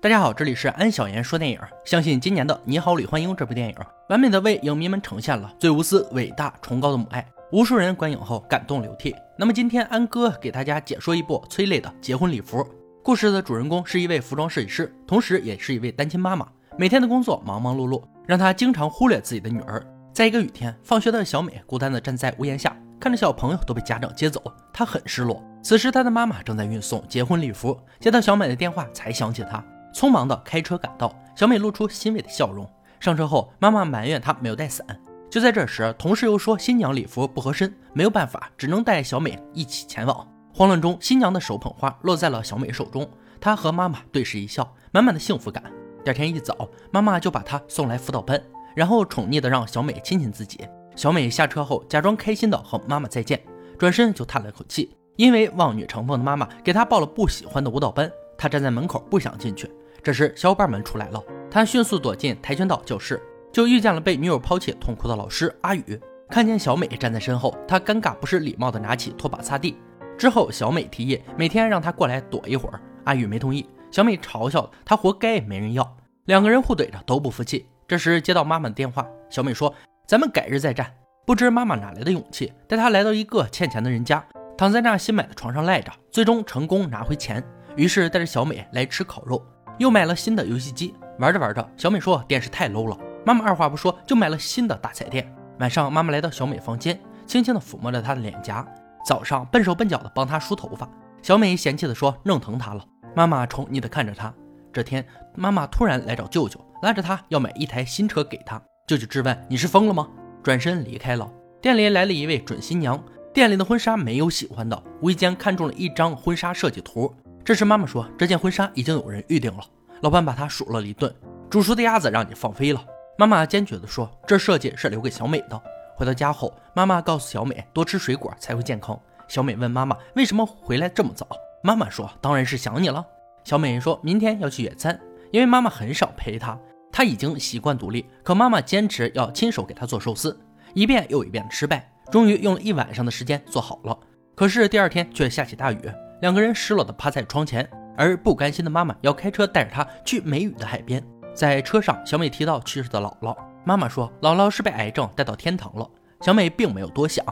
大家好，这里是安小言说电影。相信今年的《你好，李焕英》这部电影，完美的为影迷们呈现了最无私、伟大、崇高的母爱，无数人观影后感动流涕。那么今天安哥给大家解说一部催泪的结婚礼服。故事的主人公是一位服装设计师，同时也是一位单亲妈妈，每天的工作忙忙碌碌，让她经常忽略自己的女儿。在一个雨天，放学的小美孤单地站在屋檐下，看着小朋友都被家长接走，她很失落。此时她的妈妈正在运送结婚礼服，接到小美的电话才想起她。匆忙的开车赶到，小美露出欣慰的笑容。上车后，妈妈埋怨她没有带伞。就在这时，同事又说新娘礼服不合身，没有办法，只能带小美一起前往。慌乱中，新娘的手捧花落在了小美手中，她和妈妈对视一笑，满满的幸福感。第二天一早，妈妈就把她送来辅导班，然后宠溺的让小美亲亲自己。小美下车后，假装开心的和妈妈再见，转身就叹了口气，因为望女成凤的妈妈给她报了不喜欢的舞蹈班，她站在门口不想进去。这时，小伙伴们出来了，他迅速躲进跆拳道教室，就遇见了被女友抛弃痛哭的老师阿宇。看见小美站在身后，他尴尬不失礼貌的拿起拖把擦地。之后，小美提议每天让他过来躲一会儿，阿宇没同意。小美嘲笑他活该没人要，两个人互怼着都不服气。这时接到妈妈的电话，小美说：“咱们改日再战。”不知妈妈哪来的勇气，带她来到一个欠钱的人家，躺在那新买的床上赖着，最终成功拿回钱。于是带着小美来吃烤肉。又买了新的游戏机，玩着玩着，小美说电视太 low 了。妈妈二话不说就买了新的大彩电。晚上，妈妈来到小美房间，轻轻地抚摸着她的脸颊。早上笨手笨脚的帮她梳头发。小美嫌弃地说弄疼她了。妈妈宠溺地看着她。这天，妈妈突然来找舅舅，拉着她要买一台新车给她。舅舅质问你是疯了吗？转身离开了。店里来了一位准新娘，店里的婚纱没有喜欢的，无意间看中了一张婚纱设计图。这时，妈妈说：“这件婚纱已经有人预定了。”老板把她数落了一顿：“煮熟的鸭子让你放飞了。”妈妈坚决地说：“这设计是留给小美的。”回到家后，妈妈告诉小美多吃水果才会健康。小美问妈妈：“为什么回来这么早？”妈妈说：“当然是想你了。”小美说明天要去野餐，因为妈妈很少陪她，她已经习惯独立。可妈妈坚持要亲手给她做寿司，一遍又一遍的失败，终于用了一晚上的时间做好了。可是第二天却下起大雨。两个人失落地趴在窗前，而不甘心的妈妈要开车带着他去梅雨的海边。在车上，小美提到去世的姥姥，妈妈说姥姥是被癌症带到天堂了。小美并没有多想。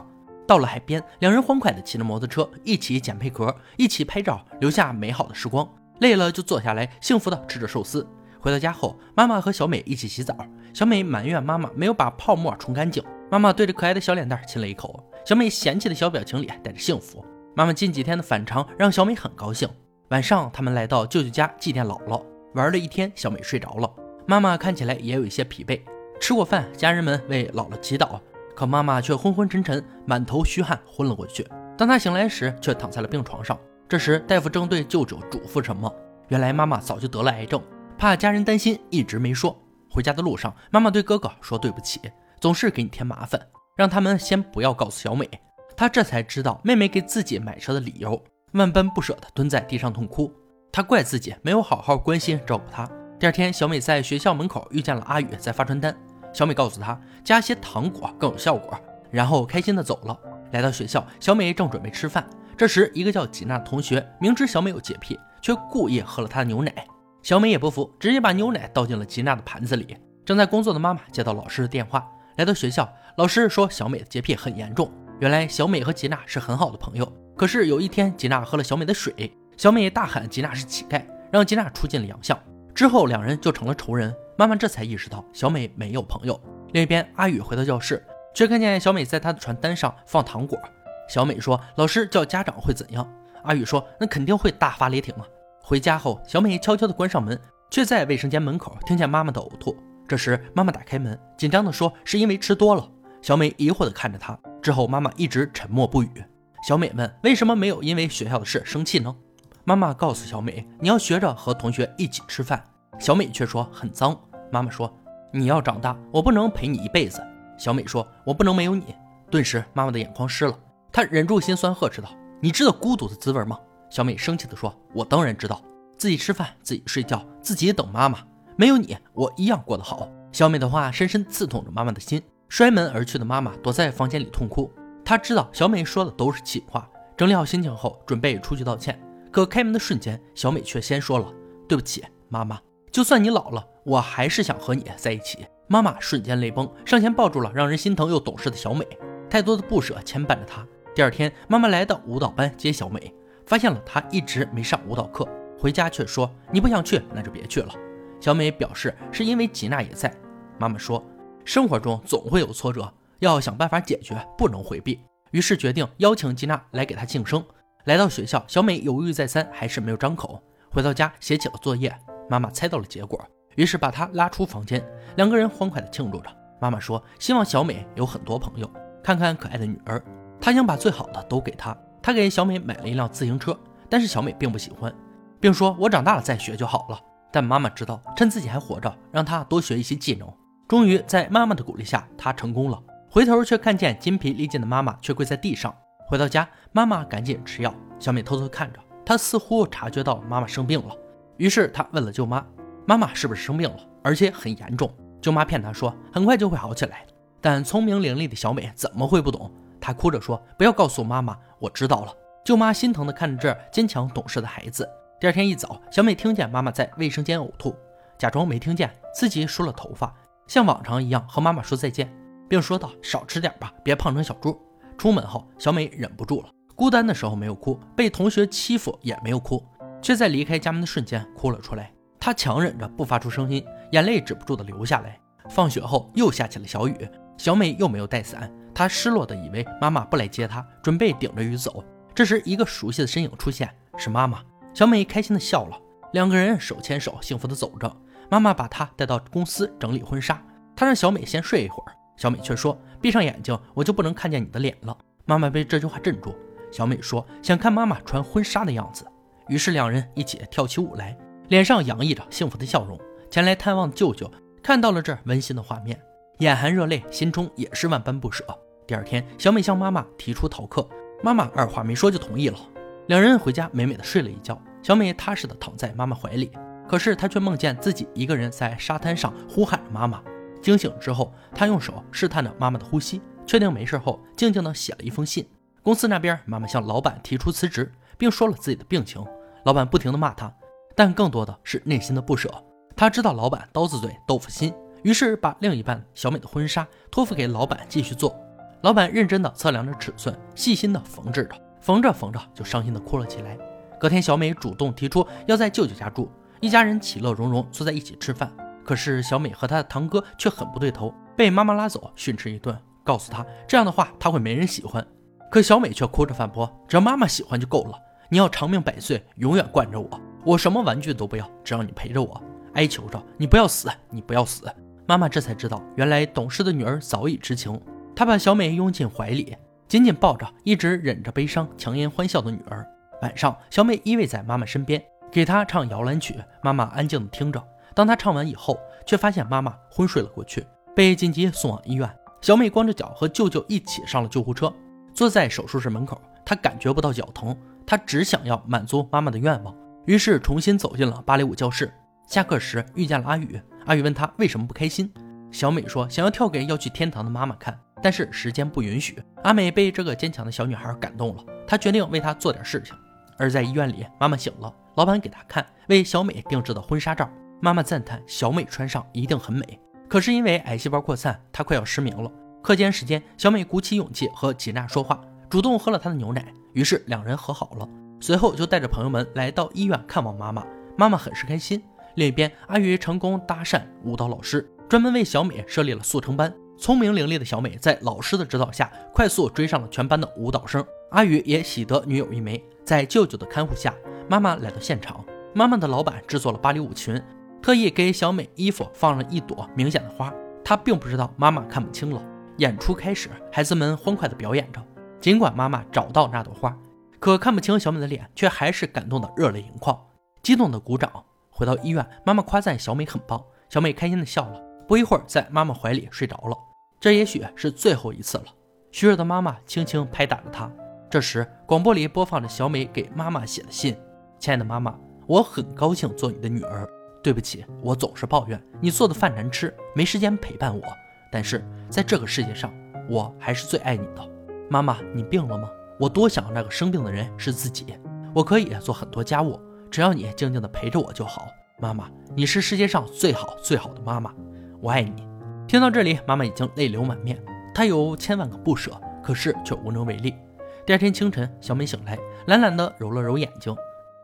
到了海边，两人欢快地骑着摩托车，一起捡贝壳，一起拍照，留下美好的时光。累了就坐下来，幸福地吃着寿司。回到家后，妈妈和小美一起洗澡。小美埋怨妈妈没有把泡沫冲干净，妈妈对着可爱的小脸蛋亲了一口。小美嫌弃的小表情里带着幸福。妈妈近几天的反常让小美很高兴。晚上，他们来到舅舅家祭奠姥姥，玩了一天，小美睡着了。妈妈看起来也有一些疲惫。吃过饭，家人们为姥姥祈祷，可妈妈却昏昏沉沉，满头虚汗，昏了过去。当她醒来时，却躺在了病床上。这时，大夫正对舅舅嘱咐什么。原来妈妈早就得了癌症，怕家人担心，一直没说。回家的路上，妈妈对哥哥说对不起，总是给你添麻烦，让他们先不要告诉小美。他这才知道妹妹给自己买车的理由，万般不舍地蹲在地上痛哭。他怪自己没有好好关心照顾她。第二天，小美在学校门口遇见了阿宇，在发传单。小美告诉他加些糖果更有效果，然后开心地走了。来到学校，小美正准备吃饭，这时一个叫吉娜的同学明知小美有洁癖，却故意喝了她的牛奶。小美也不服，直接把牛奶倒进了吉娜的盘子里。正在工作的妈妈接到老师的电话，来到学校，老师说小美的洁癖很严重。原来小美和吉娜是很好的朋友，可是有一天吉娜喝了小美的水，小美大喊吉娜是乞丐，让吉娜出尽了洋相。之后两人就成了仇人。妈妈这才意识到小美没有朋友。另一边，阿宇回到教室，却看见小美在他的传单上放糖果。小美说：“老师叫家长会怎样？”阿宇说：“那肯定会大发雷霆啊！”回家后，小美悄悄地关上门，却在卫生间门口听见妈妈的呕吐。这时，妈妈打开门，紧张地说：“是因为吃多了。”小美疑惑地看着她。之后，妈妈一直沉默不语。小美问：“为什么没有因为学校的事生气呢？”妈妈告诉小美：“你要学着和同学一起吃饭。”小美却说：“很脏。”妈妈说：“你要长大，我不能陪你一辈子。”小美说：“我不能没有你。”顿时，妈妈的眼眶湿了。她忍住心酸，呵斥道：“你知道孤独的滋味吗？”小美生气地说：“我当然知道，自己吃饭，自己睡觉，自己等妈妈。没有你，我一样过得好。”小美的话深深刺痛着妈妈的心。摔门而去的妈妈躲在房间里痛哭。她知道小美说的都是气话，整理好心情后准备出去道歉。可开门的瞬间，小美却先说了：“对不起，妈妈，就算你老了，我还是想和你在一起。”妈妈瞬间泪崩，上前抱住了让人心疼又懂事的小美。太多的不舍牵绊着她。第二天，妈妈来到舞蹈班接小美，发现了她一直没上舞蹈课，回家却说：“你不想去，那就别去了。”小美表示是因为吉娜也在。妈妈说：“生活中总会有挫折，要想办法解决，不能回避。”于是决定邀请吉娜来给她庆生。来到学校，小美犹豫再三，还是没有张口。回到家，写起了作业。妈妈猜到了结果。于是把她拉出房间，两个人欢快地庆祝着。妈妈说：“希望小美有很多朋友，看看可爱的女儿。她想把最好的都给她。她给小美买了一辆自行车，但是小美并不喜欢，并说：‘我长大了再学就好了。’但妈妈知道，趁自己还活着，让她多学一些技能。终于在妈妈的鼓励下，她成功了。回头却看见筋疲力尽的妈妈却跪在地上。回到家，妈妈赶紧吃药。小美偷偷看着，她似乎察觉到妈妈生病了，于是她问了舅妈。”妈妈是不是生病了，而且很严重？舅妈骗她说很快就会好起来。但聪明伶俐的小美怎么会不懂？她哭着说：“不要告诉妈妈，我知道了。”舅妈心疼地看着这坚强懂事的孩子。第二天一早，小美听见妈妈在卫生间呕吐，假装没听见，自己梳了头发，像往常一样和妈妈说再见，并说道：“少吃点吧，别胖成小猪。”出门后，小美忍不住了，孤单的时候没有哭，被同学欺负也没有哭，却在离开家门的瞬间哭了出来。他强忍着不发出声音，眼泪止不住的流下来。放学后又下起了小雨，小美又没有带伞，她失落的以为妈妈不来接她，准备顶着雨走。这时，一个熟悉的身影出现，是妈妈。小美开心的笑了，两个人手牵手，幸福的走着。妈妈把她带到公司整理婚纱，她让小美先睡一会儿，小美却说：“闭上眼睛，我就不能看见你的脸了。”妈妈被这句话镇住，小美说：“想看妈妈穿婚纱的样子。”于是两人一起跳起舞来。脸上洋溢着幸福的笑容。前来探望的舅舅看到了这温馨的画面，眼含热泪，心中也是万般不舍。第二天，小美向妈妈提出逃课，妈妈二话没说就同意了。两人回家美美的睡了一觉，小美踏实的躺在妈妈怀里。可是她却梦见自己一个人在沙滩上呼喊着妈妈。惊醒之后，她用手试探着妈妈的呼吸，确定没事后，静静的写了一封信。公司那边，妈妈向老板提出辞职，并说了自己的病情。老板不停的骂她。但更多的是内心的不舍。他知道老板刀子嘴豆腐心，于是把另一半小美的婚纱托付给老板继续做。老板认真的测量着尺寸，细心的缝制着，缝着缝着就伤心的哭了起来。隔天，小美主动提出要在舅舅家住，一家人其乐融融坐在一起吃饭。可是小美和她的堂哥却很不对头，被妈妈拉走训斥一顿，告诉她这样的话他会没人喜欢。可小美却哭着反驳：“只要妈妈喜欢就够了，你要长命百岁，永远惯着我。”我什么玩具都不要，只要你陪着我。哀求着你不要死，你不要死。妈妈这才知道，原来懂事的女儿早已知情。她把小美拥进怀里，紧紧抱着一直忍着悲伤、强颜欢笑的女儿。晚上，小美依偎在妈妈身边，给她唱摇篮曲。妈妈安静地听着。当她唱完以后，却发现妈妈昏睡了过去，被紧急送往医院。小美光着脚和舅舅一起上了救护车，坐在手术室门口。她感觉不到脚疼，她只想要满足妈妈的愿望。于是重新走进了芭蕾舞教室。下课时遇见了阿宇，阿宇问他为什么不开心。小美说想要跳给要去天堂的妈妈看，但是时间不允许。阿美被这个坚强的小女孩感动了，她决定为她做点事情。而在医院里，妈妈醒了，老板给她看为小美定制的婚纱照，妈妈赞叹小美穿上一定很美。可是因为癌细胞扩散，她快要失明了。课间时间，小美鼓起勇气和吉娜说话，主动喝了她的牛奶，于是两人和好了。随后就带着朋友们来到医院看望妈妈，妈妈很是开心。另一边，阿宇成功搭讪舞蹈老师，专门为小美设立了速成班。聪明伶俐的小美在老师的指导下，快速追上了全班的舞蹈生。阿宇也喜得女友一枚。在舅舅的看护下，妈妈来到现场。妈妈的老板制作了芭蕾舞裙，特意给小美衣服放了一朵明显的花。他并不知道妈妈看不清了。演出开始，孩子们欢快地表演着。尽管妈妈找到那朵花。可看不清小美的脸，却还是感动的热泪盈眶，激动的鼓掌。回到医院，妈妈夸赞小美很棒，小美开心的笑了。不一会儿，在妈妈怀里睡着了。这也许是最后一次了。虚弱的妈妈轻轻拍打着她。这时，广播里播放着小美给妈妈写的信：“亲爱的妈妈，我很高兴做你的女儿。对不起，我总是抱怨你做的饭难吃，没时间陪伴我。但是在这个世界上，我还是最爱你的。妈妈，你病了吗？”我多想那个生病的人是自己，我可以做很多家务，只要你静静的陪着我就好。妈妈，你是世界上最好最好的妈妈，我爱你。”听到这里，妈妈已经泪流满面，她有千万个不舍，可是却无能为力。第二天清晨，小美醒来，懒懒地揉了揉眼睛，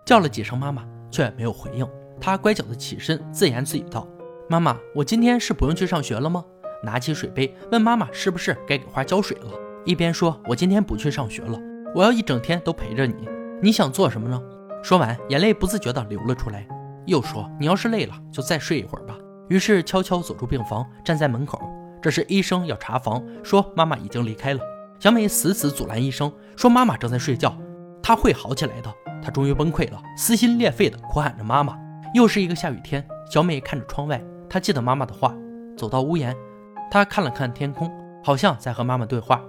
叫了几声妈妈，却没有回应。她乖巧地起身，自言自语道：“妈妈，我今天是不用去上学了吗？”拿起水杯问妈妈：“是不是该给花浇水了？”一边说：“我今天不去上学了，我要一整天都陪着你。你想做什么呢？”说完，眼泪不自觉地流了出来。又说：“你要是累了，就再睡一会儿吧。”于是悄悄走出病房，站在门口。这时医生要查房，说妈妈已经离开了。小美死死阻拦医生，说妈妈正在睡觉，她会好起来的。她终于崩溃了，撕心裂肺地哭喊着：“妈妈！”又是一个下雨天，小美看着窗外，她记得妈妈的话，走到屋檐，她看了看天空，好像在和妈妈对话。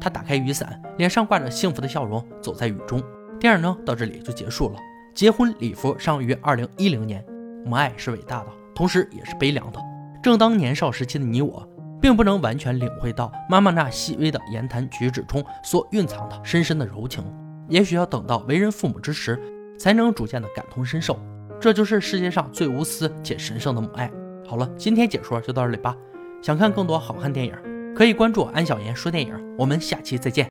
她打开雨伞，脸上挂着幸福的笑容，走在雨中。电影呢，到这里就结束了。结婚礼服上于二零一零年，母爱是伟大的，同时也是悲凉的。正当年少时期的你我。并不能完全领会到妈妈那细微的言谈举止中所蕴藏的深深的柔情，也许要等到为人父母之时，才能逐渐的感同身受。这就是世界上最无私且神圣的母爱。好了，今天解说就到这里吧。想看更多好看电影，可以关注安小言说电影。我们下期再见。